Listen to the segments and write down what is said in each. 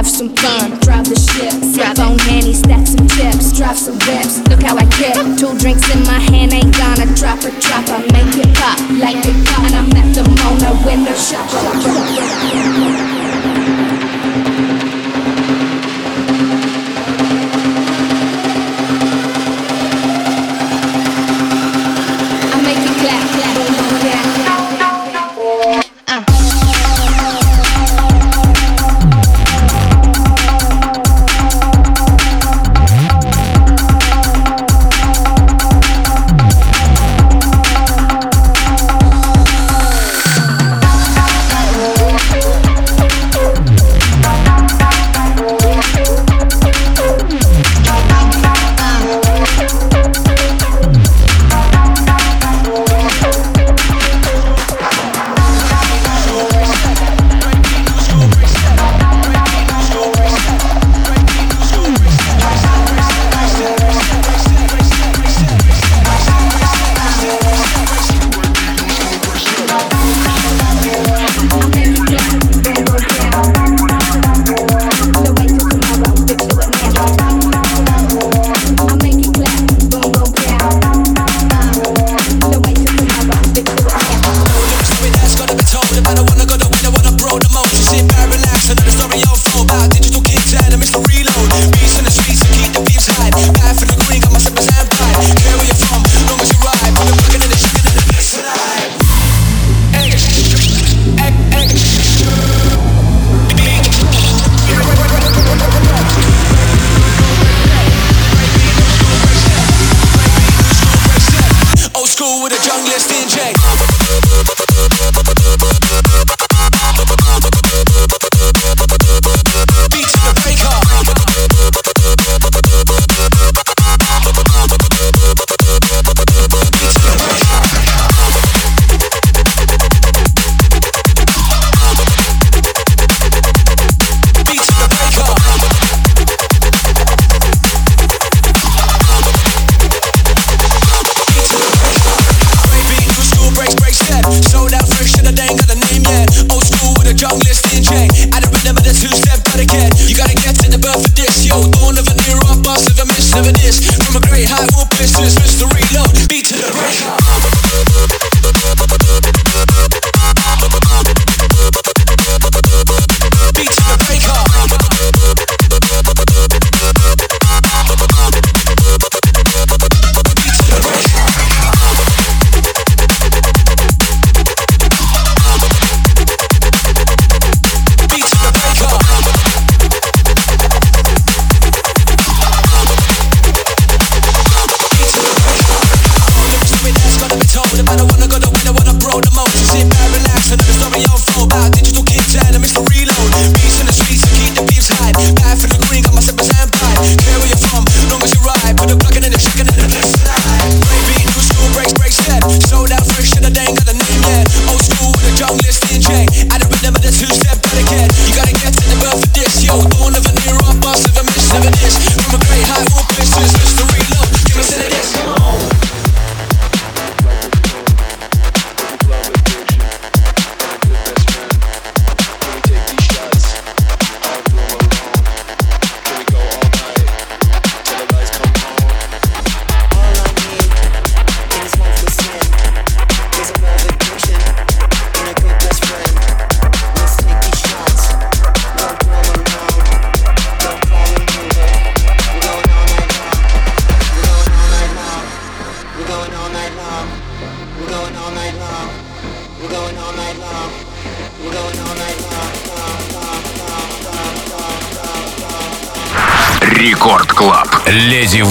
have some fun. Drive the ship, sip on handy, stack some chips, drop some whips. Look how I get Two drinks in my hand, ain't gonna drop a drop. I make it pop like it pop, and I'm at the Mona window shop. school with a junglist DJ. Леди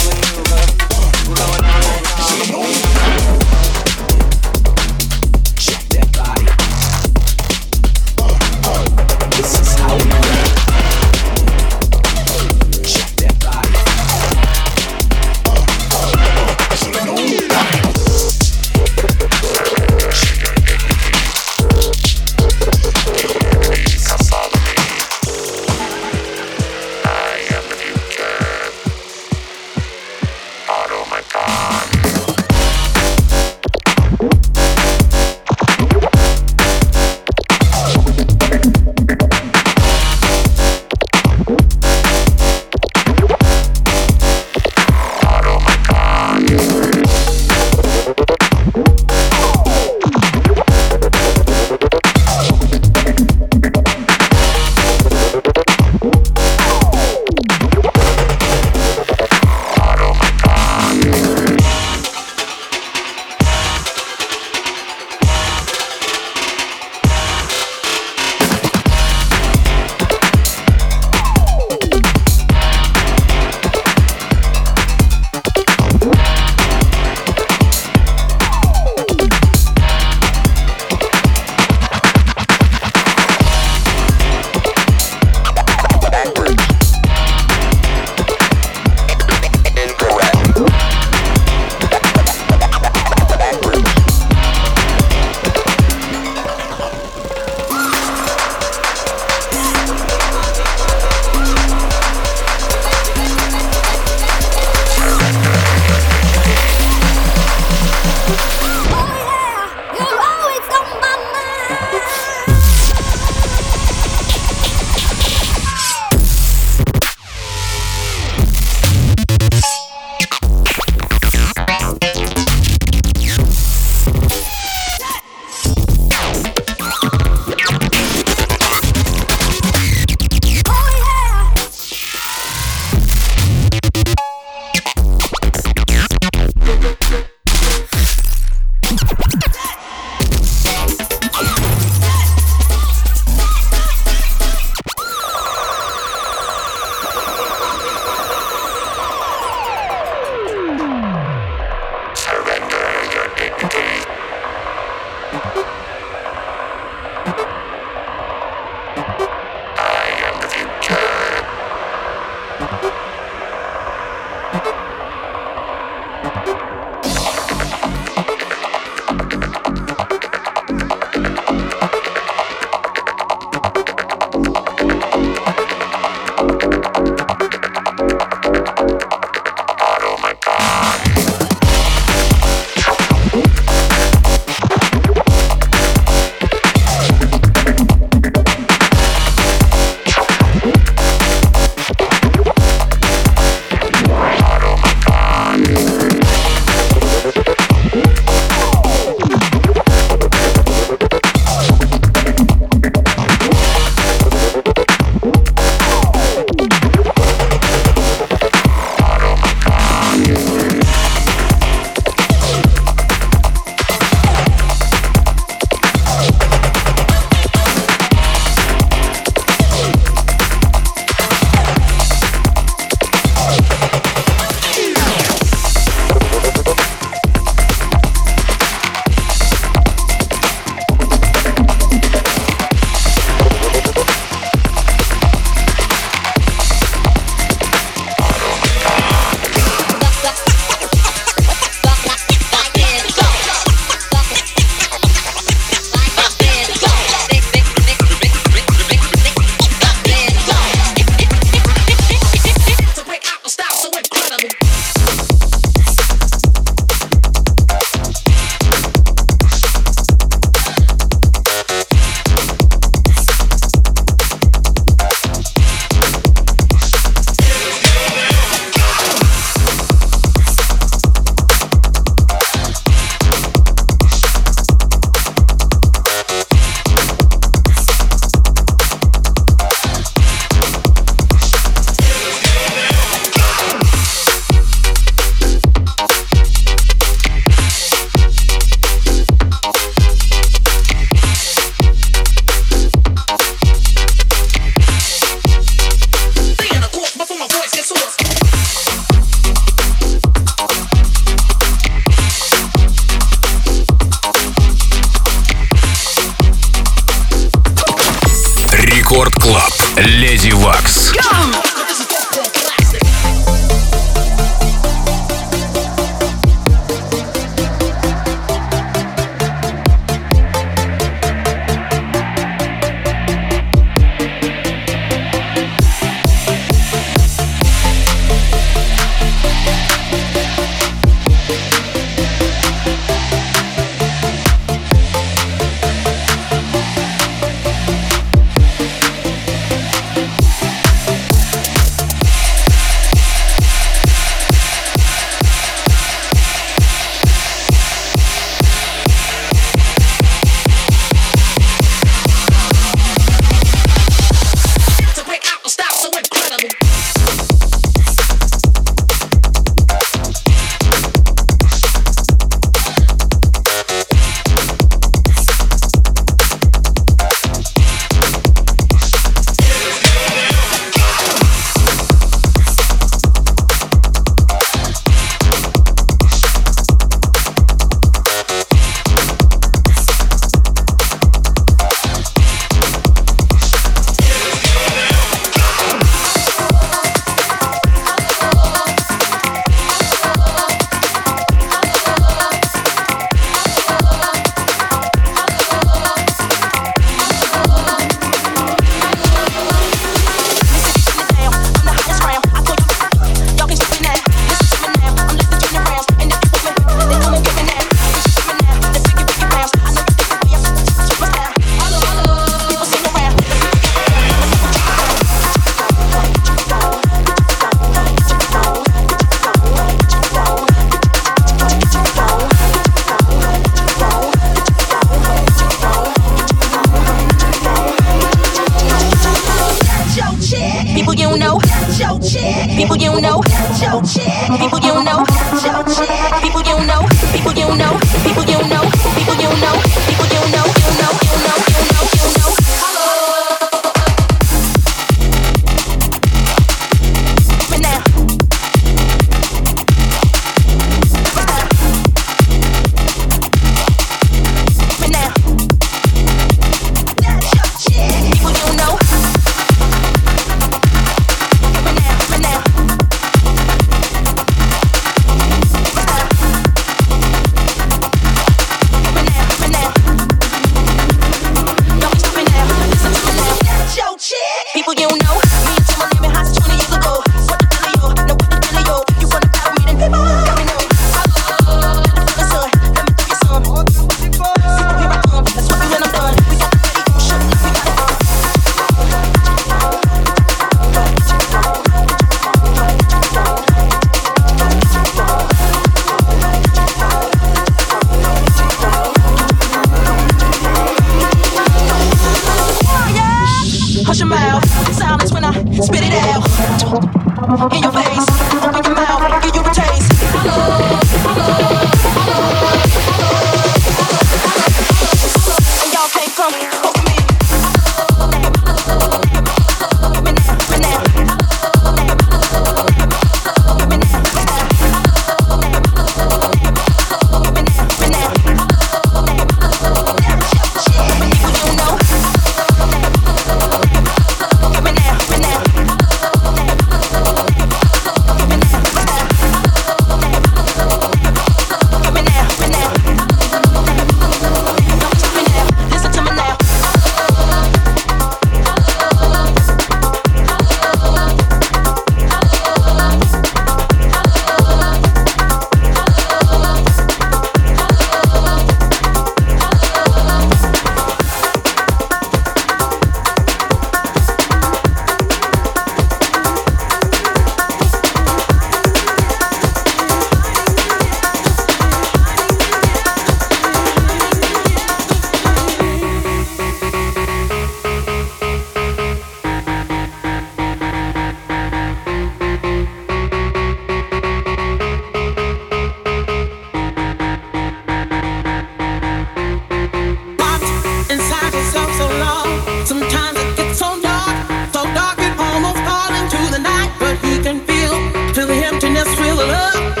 happiness will love.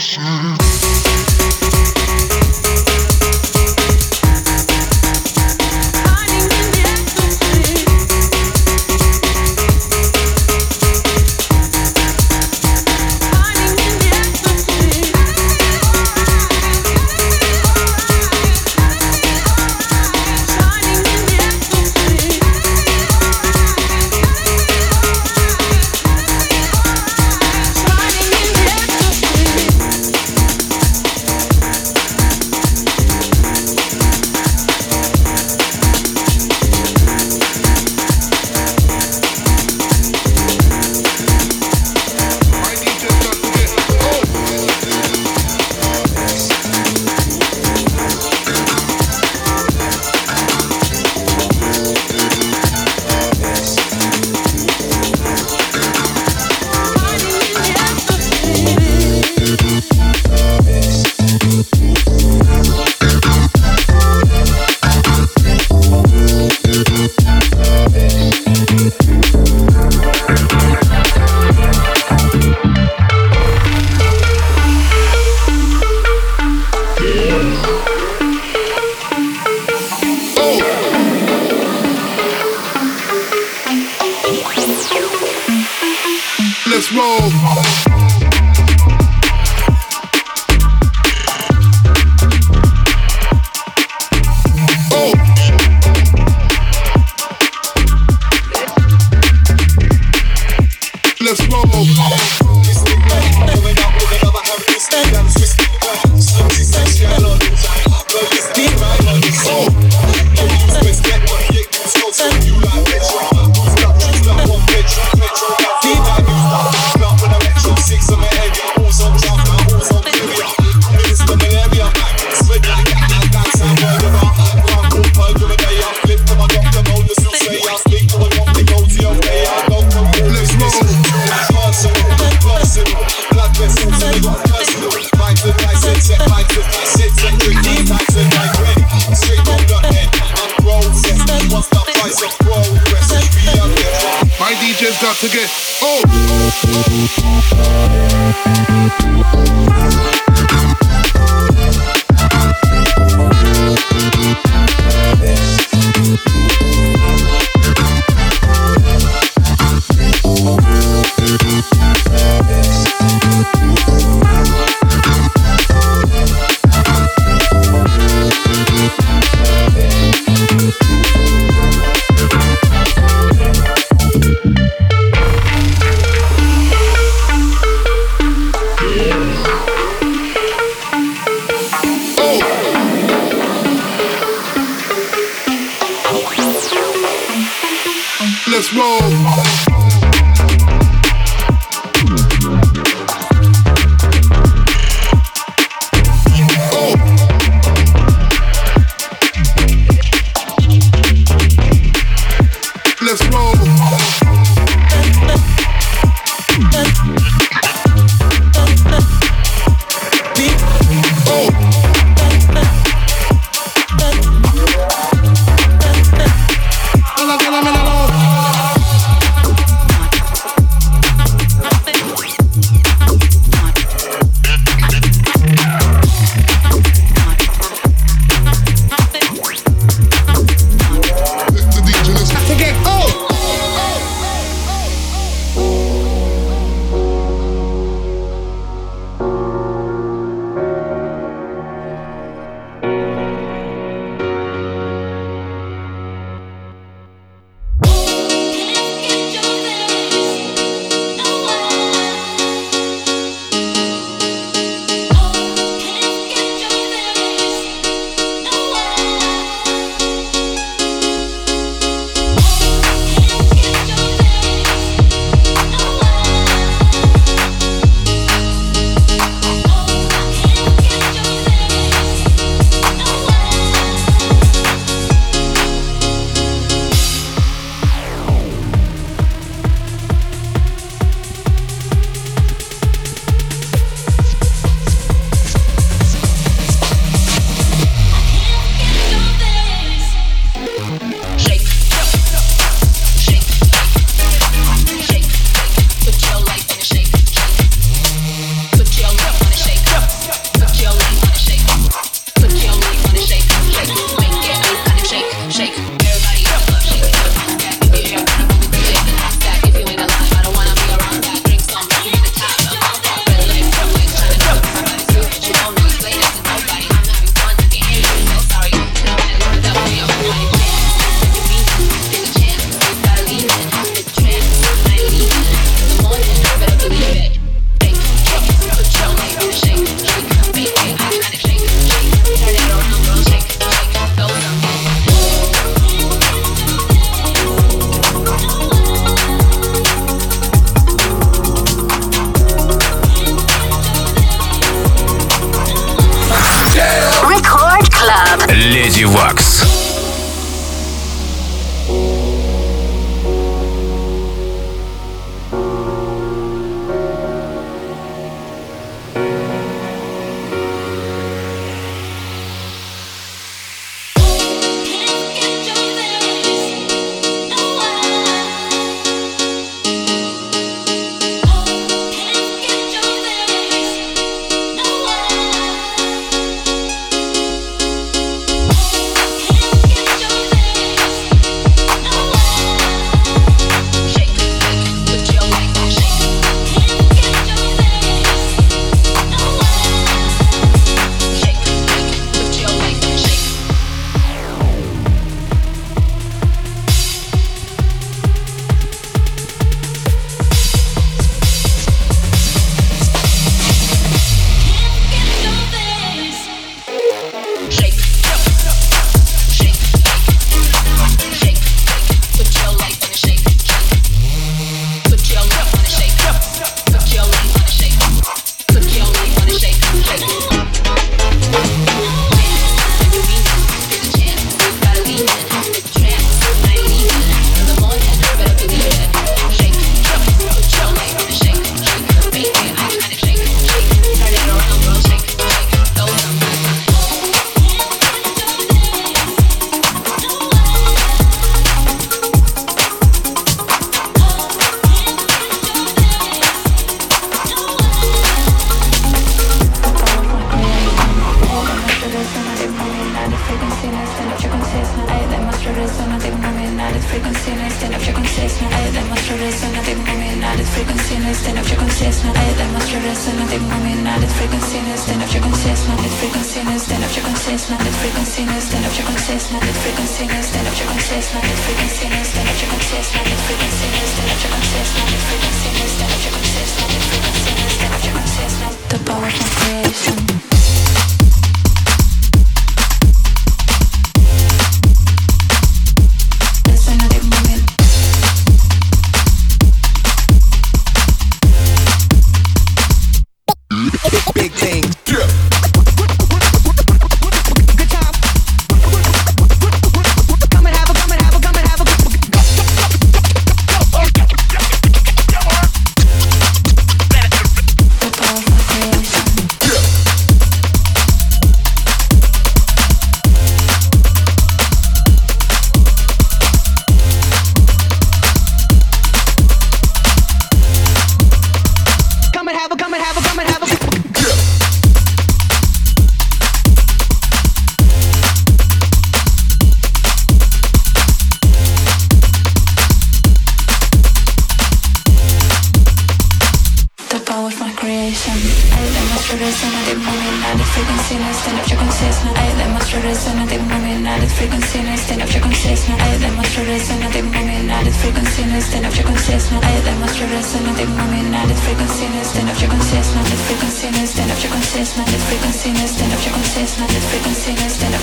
passion.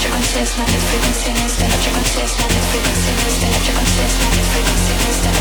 consciousness, not its frequency, instead of your consciousness, not its frequency, instead of your consciousness, not its frequency, instead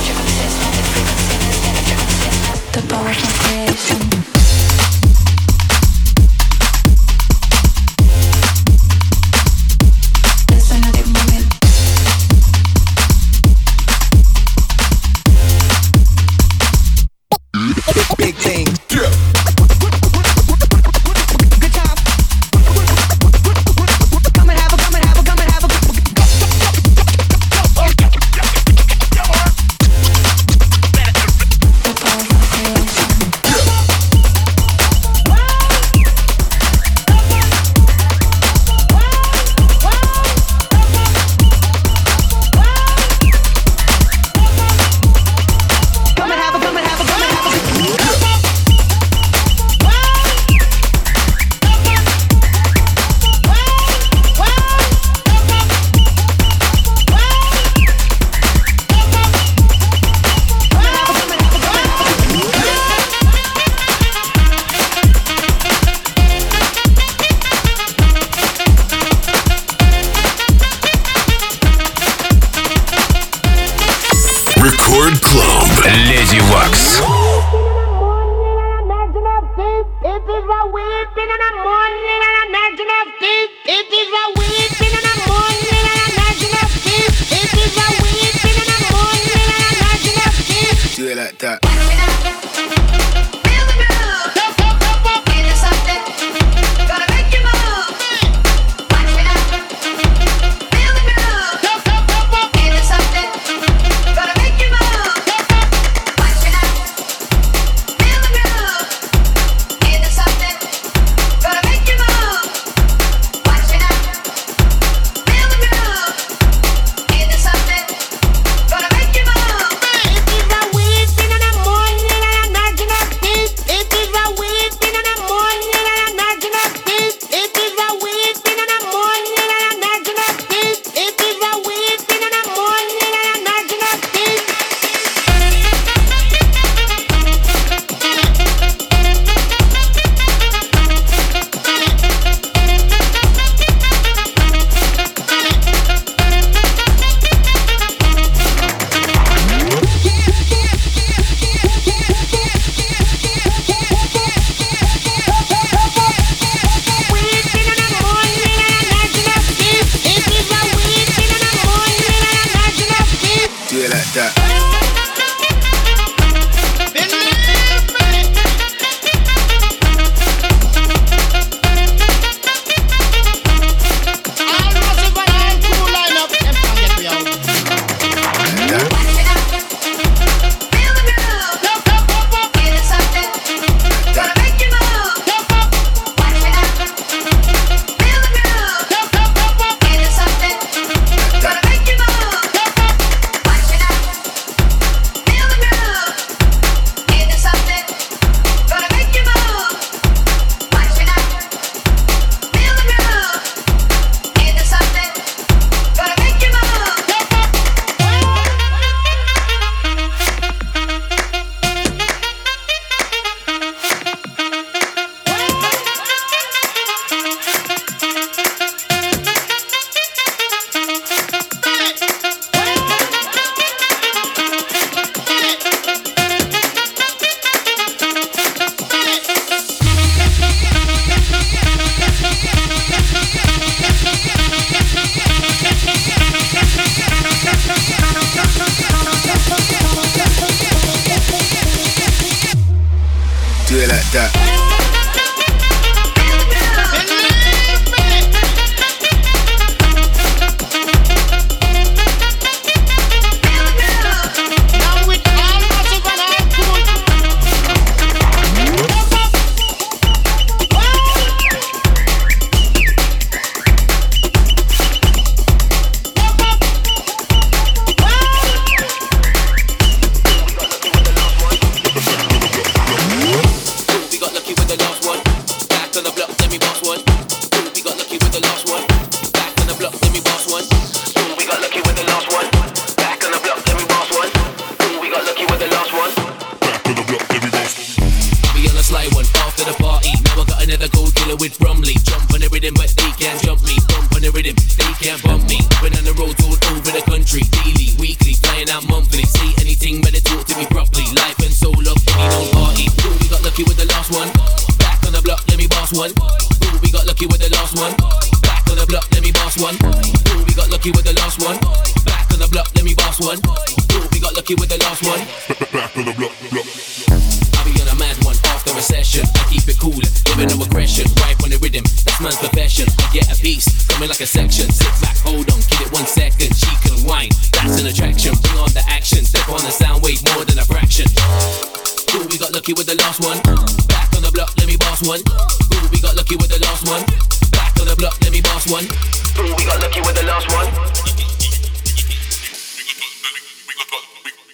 one. Back on the block, let me boss one. Ooh, we got lucky with the last one.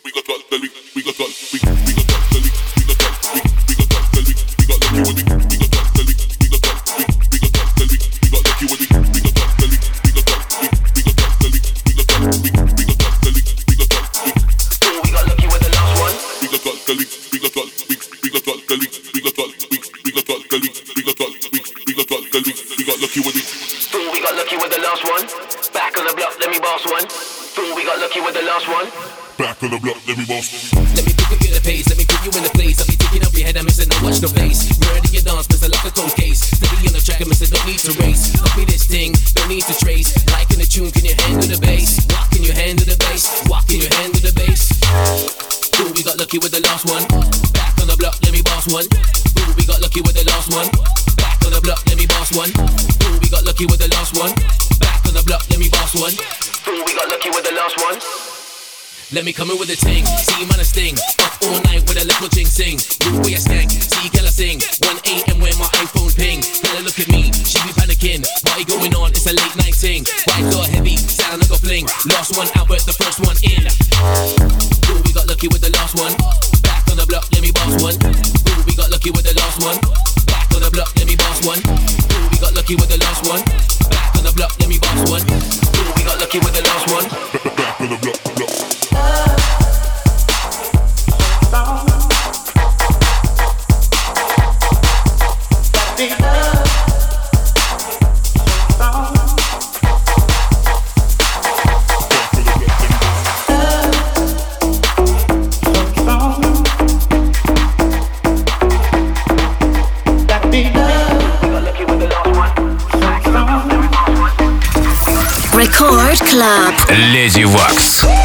We got we got we got we got we got. Thanksgiving. Let me come in with a ting, see you man a sting. Up all night with a little ching sing. Move way a stank, see girl I sing. 1 a.m. when my iPhone ping. Girl look at me, she be panicking. Party going on, it's a late night thing. White door heavy, sound like a fling. Last one out, but the first one in. Ooh, we got lucky with the last one. Club. Леди Вакс.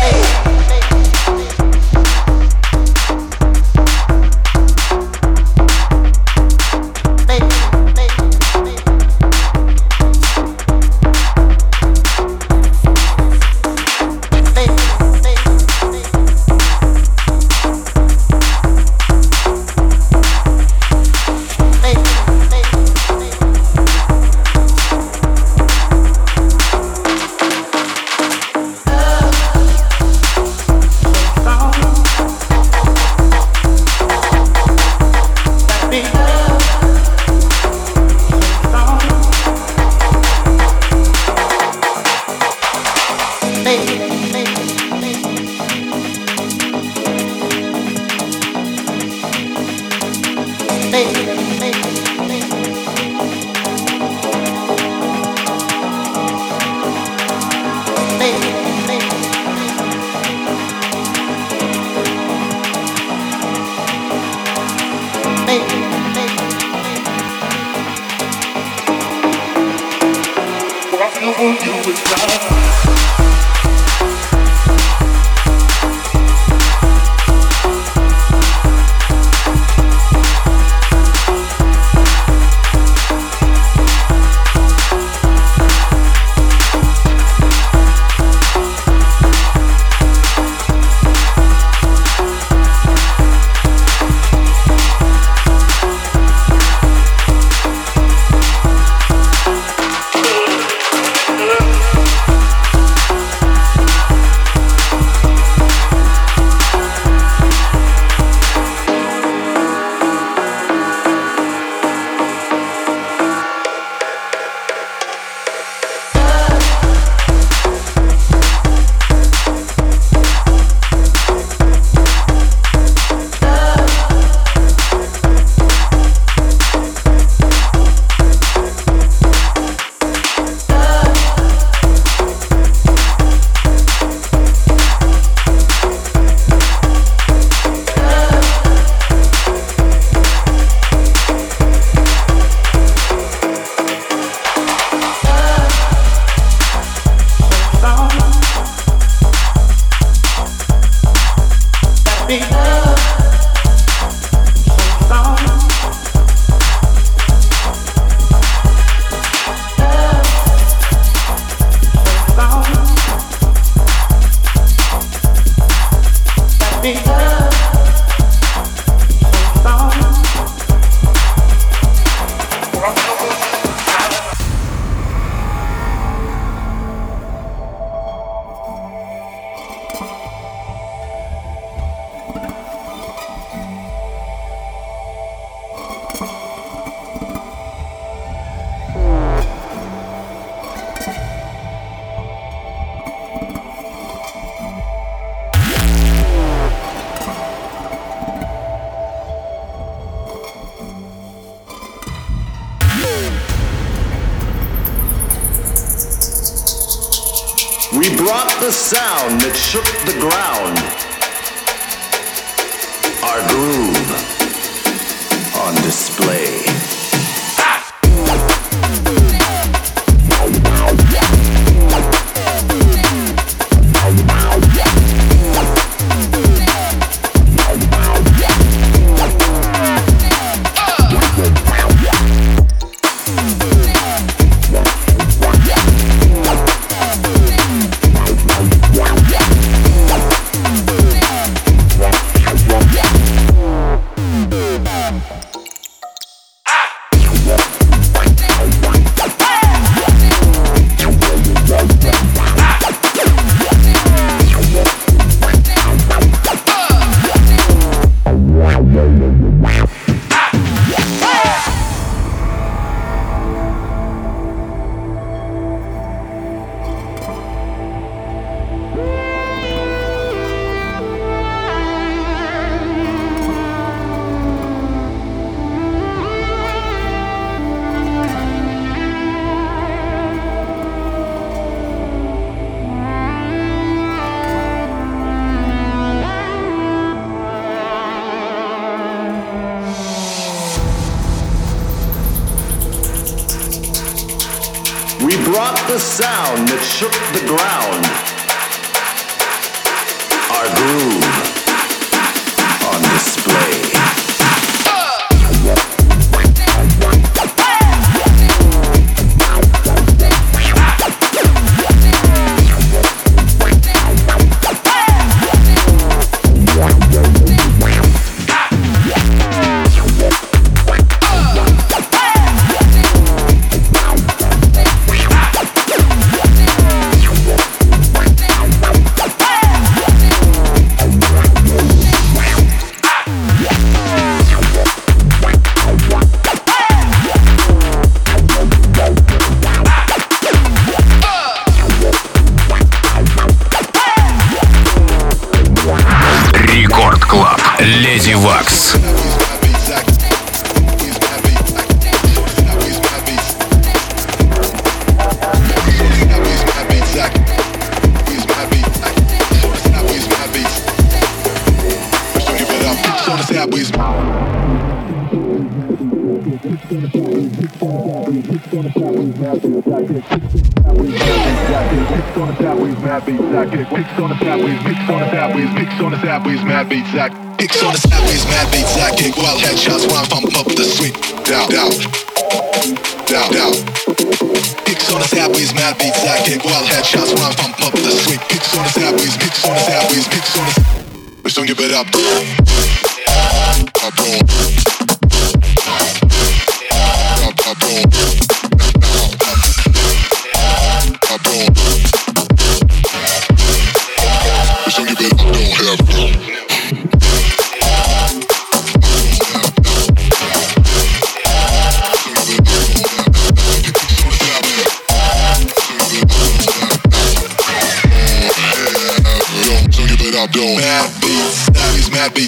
Give it up.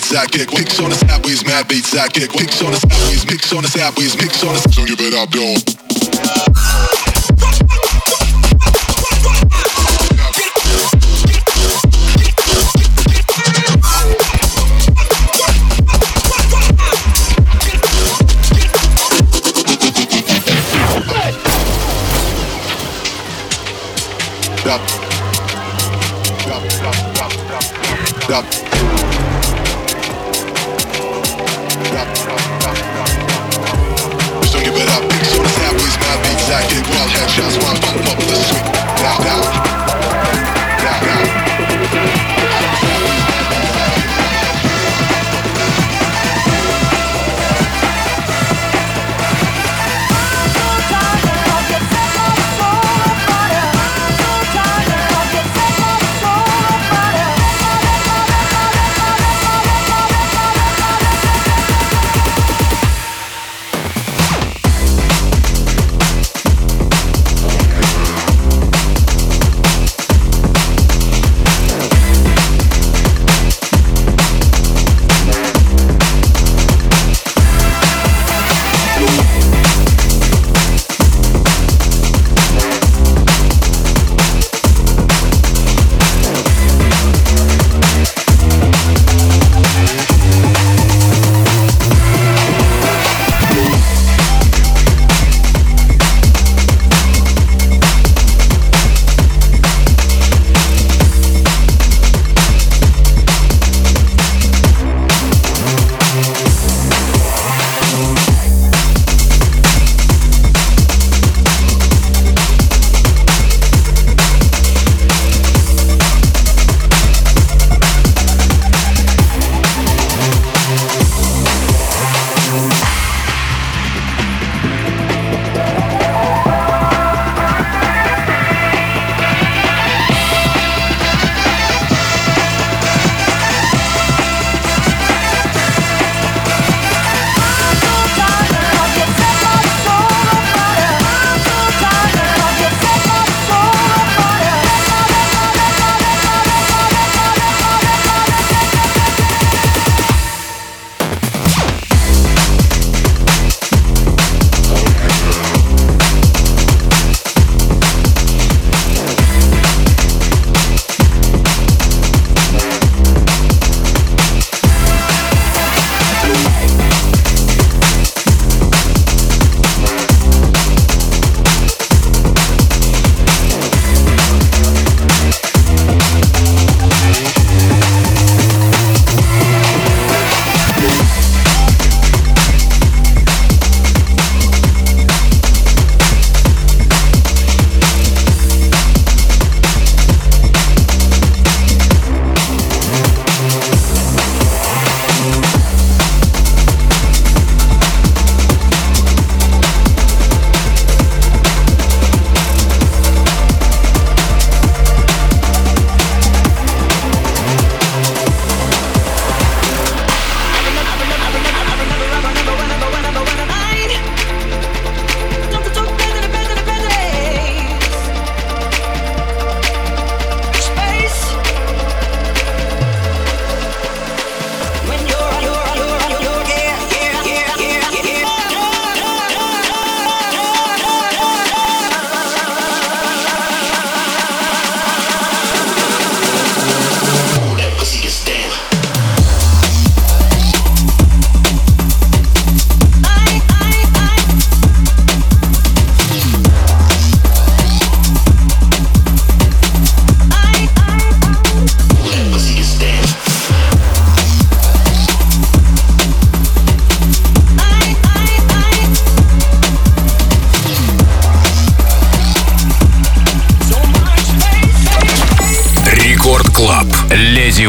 Beats, Picks on the sideways, mad beats, I kick. Picks on the sideways, picks on the sideways, picks on the. Don't give it up, don't. Stop. Stop, stop, stop, stop, Just don't give it up. On the sideways. Wild headshots while I pump up the street. Down, down. Down, down. Леди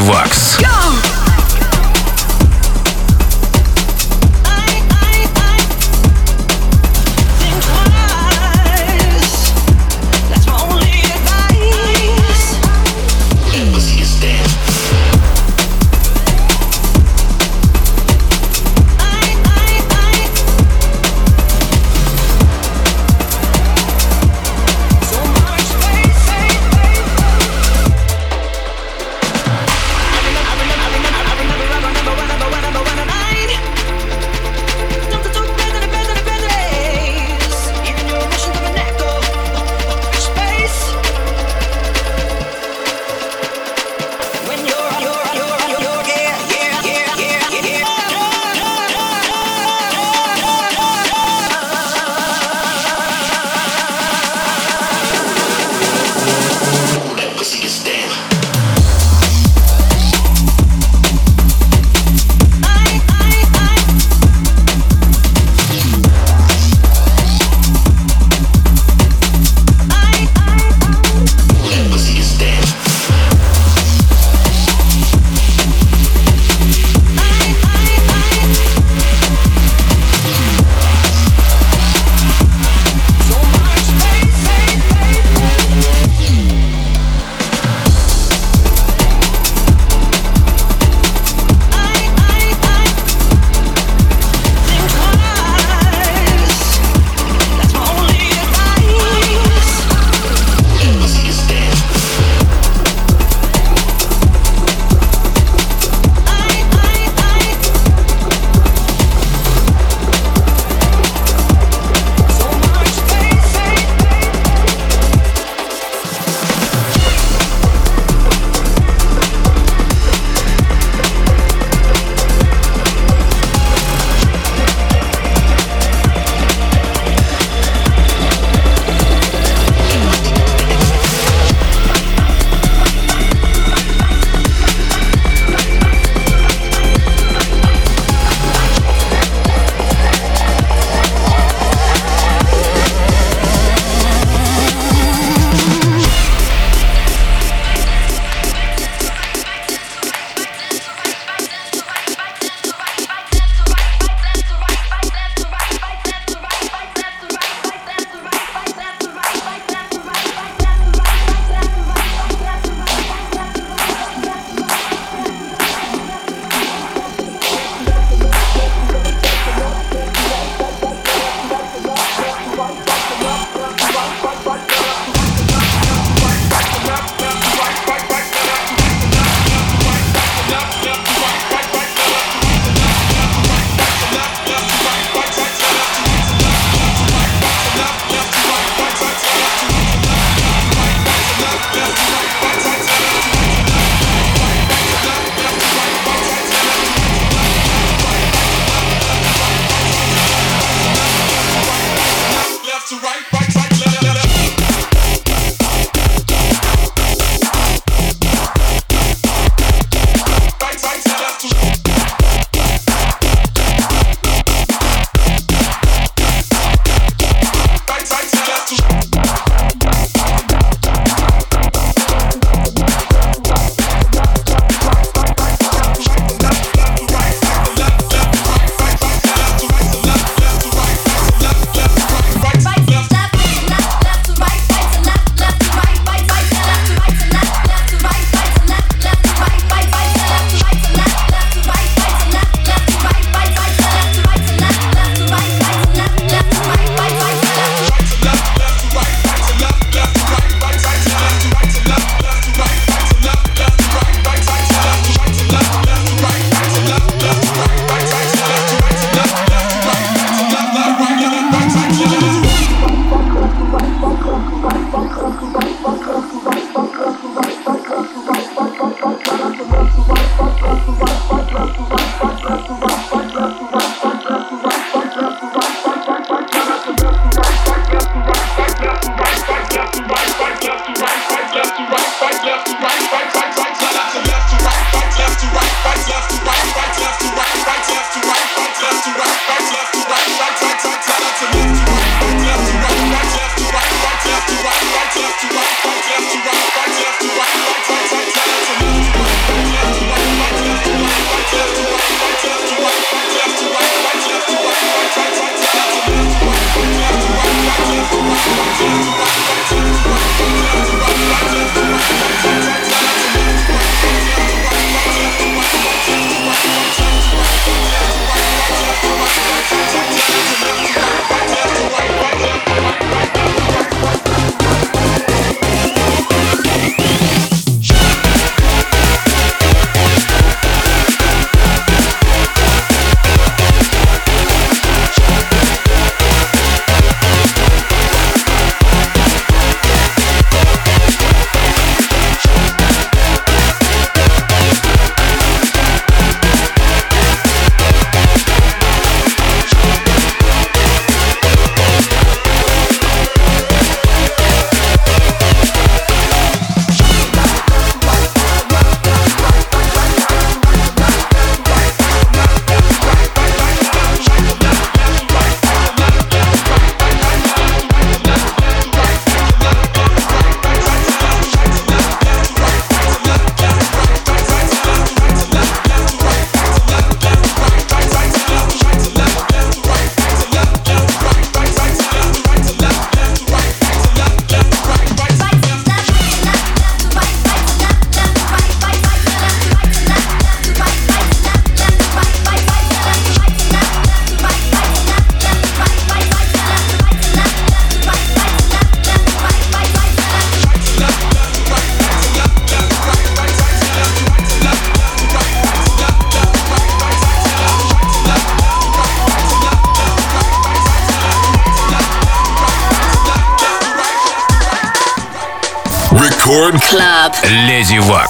Леди Ван.